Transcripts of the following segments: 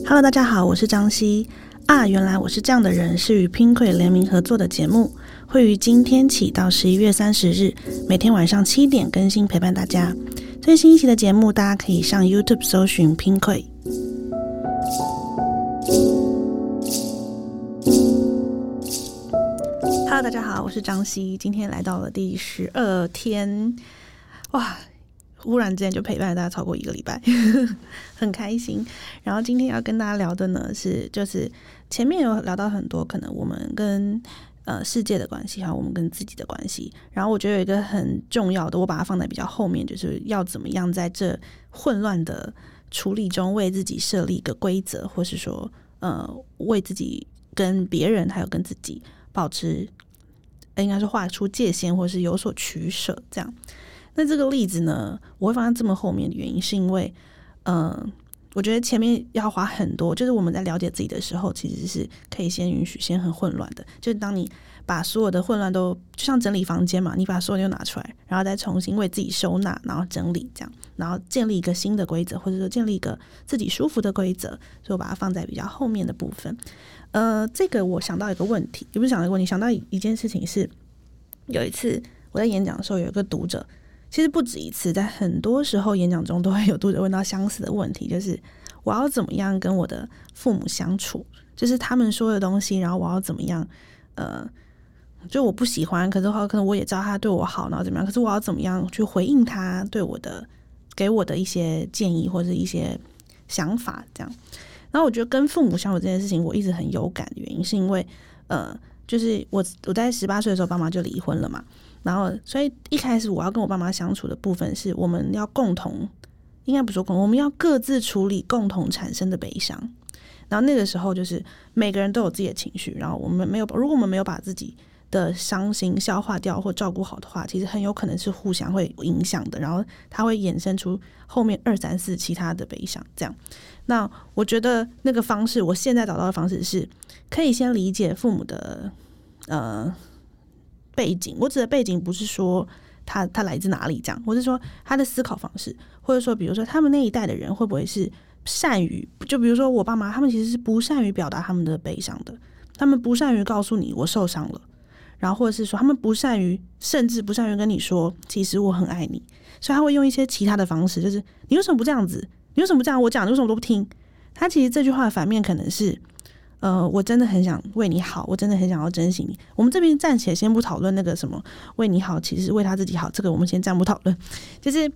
Hello，大家好，我是张希啊。原来我是这样的人，是与 Pinkoi 联名合作的节目，会于今天起到十一月三十日，每天晚上七点更新，陪伴大家。最新一期的节目，大家可以上 YouTube 搜寻 Pinkoi。Hello，大家好，我是张希，今天来到了第十二天，哇！忽然之间就陪伴大家超过一个礼拜，很开心。然后今天要跟大家聊的呢是，就是前面有聊到很多可能我们跟呃世界的关系，还有我们跟自己的关系。然后我觉得有一个很重要的，我把它放在比较后面，就是要怎么样在这混乱的处理中，为自己设立一个规则，或是说呃为自己跟别人还有跟自己保持，应该是画出界限，或是有所取舍，这样。那这个例子呢，我会放在这么后面的原因，是因为，嗯，我觉得前面要花很多，就是我们在了解自己的时候，其实是可以先允许先很混乱的，就是当你把所有的混乱都就像整理房间嘛，你把所有都拿出来，然后再重新为自己收纳，然后整理这样，然后建立一个新的规则，或者说建立一个自己舒服的规则，所以我把它放在比较后面的部分。呃，这个我想到一个问题，也不是想到一个问题，想到一件事情是，有一次我在演讲的时候，有一个读者。其实不止一次，在很多时候演讲中都会有读者问到相似的问题，就是我要怎么样跟我的父母相处？就是他们说的东西，然后我要怎么样？呃，就我不喜欢，可是话可能我也知道他对我好，然后怎么样？可是我要怎么样去回应他对我的给我的一些建议或者一些想法？这样，然后我觉得跟父母相处这件事情，我一直很有感的原因，是因为呃，就是我我在十八岁的时候，爸妈就离婚了嘛。然后，所以一开始我要跟我爸妈相处的部分是，我们要共同，应该不说共，我们要各自处理共同产生的悲伤。然后那个时候，就是每个人都有自己的情绪，然后我们没有，如果我们没有把自己的伤心消化掉或照顾好的话，其实很有可能是互相会影响的。然后它会衍生出后面二三四其他的悲伤。这样，那我觉得那个方式，我现在找到的方式是，可以先理解父母的，呃。背景，我指的背景不是说他他来自哪里这样，我是说他的思考方式，或者说比如说他们那一代的人会不会是善于，就比如说我爸妈，他们其实是不善于表达他们的悲伤的，他们不善于告诉你我受伤了，然后或者是说他们不善于，甚至不善于跟你说其实我很爱你，所以他会用一些其他的方式，就是你为什么不这样子？你为什么不这样？我讲你为什么都不听？他其实这句话的反面可能是。呃，我真的很想为你好，我真的很想要珍惜你。我们这边暂且先不讨论那个什么为你好，其实为他自己好，这个我们先暂不讨论。就是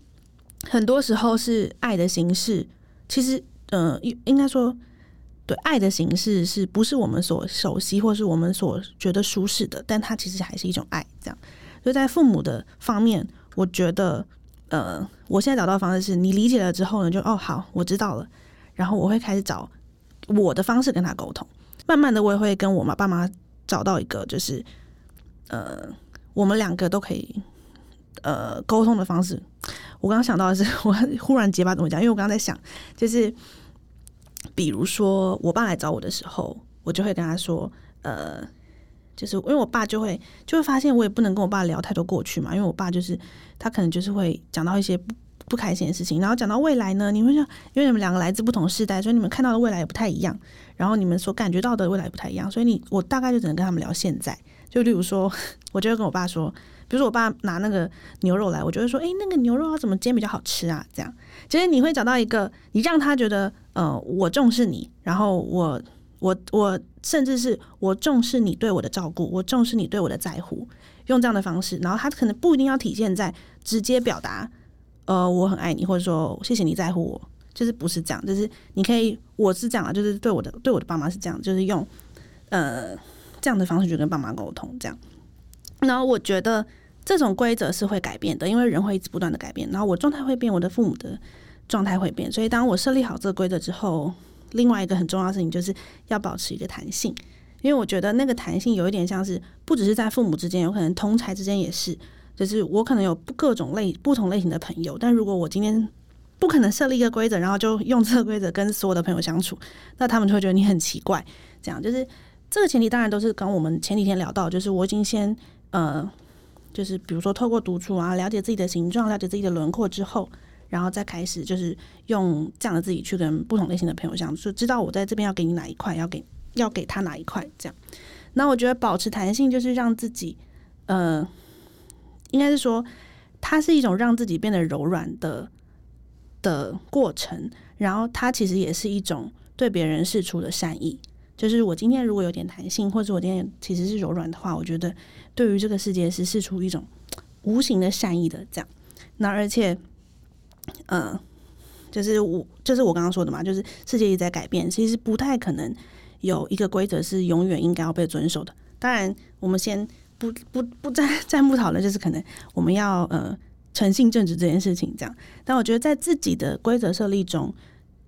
很多时候是爱的形式，其实呃，应应该说，对爱的形式是不是我们所熟悉，或是我们所觉得舒适的？但它其实还是一种爱。这样，所以在父母的方面，我觉得，呃，我现在找到方式是你理解了之后呢，就哦好，我知道了，然后我会开始找我的方式跟他沟通。慢慢的，我也会跟我妈爸妈找到一个，就是呃，我们两个都可以呃沟通的方式。我刚刚想到的是，我忽然结巴怎么讲？因为我刚刚在想，就是比如说我爸来找我的时候，我就会跟他说，呃，就是因为我爸就会就会发现，我也不能跟我爸聊太多过去嘛，因为我爸就是他可能就是会讲到一些不不开心的事情，然后讲到未来呢，你会想，因为你们两个来自不同世代，所以你们看到的未来也不太一样。然后你们所感觉到的未来不太一样，所以你我大概就只能跟他们聊现在。就例如说，我就会跟我爸说，比如说我爸拿那个牛肉来，我就会说，哎，那个牛肉要怎么煎比较好吃啊？这样，其实你会找到一个，你让他觉得，呃，我重视你，然后我我我甚至是我重视你对我的照顾，我重视你对我的在乎，用这样的方式，然后他可能不一定要体现在直接表达，呃，我很爱你，或者说谢谢你在乎我。就是不是这样，就是你可以，我是这样，就是对我的对我的爸妈是这样，就是用呃这样的方式去跟爸妈沟通，这样。然后我觉得这种规则是会改变的，因为人会一直不断的改变。然后我状态会变，我的父母的状态会变，所以当我设立好这个规则之后，另外一个很重要的事情就是要保持一个弹性，因为我觉得那个弹性有一点像是不只是在父母之间，有可能同才之间也是，就是我可能有各种类不同类型的朋友，但如果我今天。不可能设立一个规则，然后就用这个规则跟所有的朋友相处，那他们就会觉得你很奇怪。这样就是这个前提，当然都是跟我们前几天聊到，就是我已经先呃，就是比如说透过独处啊，了解自己的形状，了解自己的轮廓之后，然后再开始就是用这样的自己去跟不同类型的朋友相处，知道我在这边要给你哪一块，要给要给他哪一块，这样。那我觉得保持弹性就是让自己，呃，应该是说，它是一种让自己变得柔软的的过程，然后它其实也是一种对别人示出的善意。就是我今天如果有点弹性，或者我今天其实是柔软的话，我觉得对于这个世界是示出一种无形的善意的这样。那而且，呃，就是我就是我刚刚说的嘛，就是世界一直在改变，其实不太可能有一个规则是永远应该要被遵守的。当然，我们先不不不再再不讨论，就是可能我们要呃诚信正直这件事情这样。但我觉得在自己的规则设立中。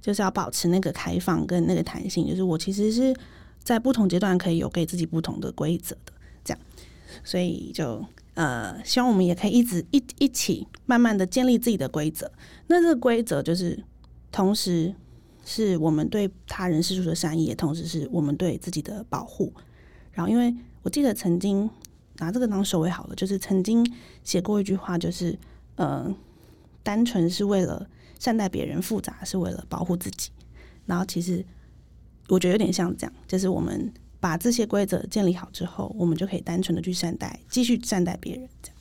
就是要保持那个开放跟那个弹性，就是我其实是在不同阶段可以有给自己不同的规则的，这样，所以就呃，希望我们也可以一直一一起慢慢的建立自己的规则。那这个规则就是同时是我们对他人施出的善意，也同时是我们对自己的保护。然后，因为我记得曾经拿这个当首尾好了，就是曾经写过一句话，就是呃，单纯是为了。善待别人复杂是为了保护自己，然后其实我觉得有点像这样，就是我们把这些规则建立好之后，我们就可以单纯的去善待，继续善待别人这样。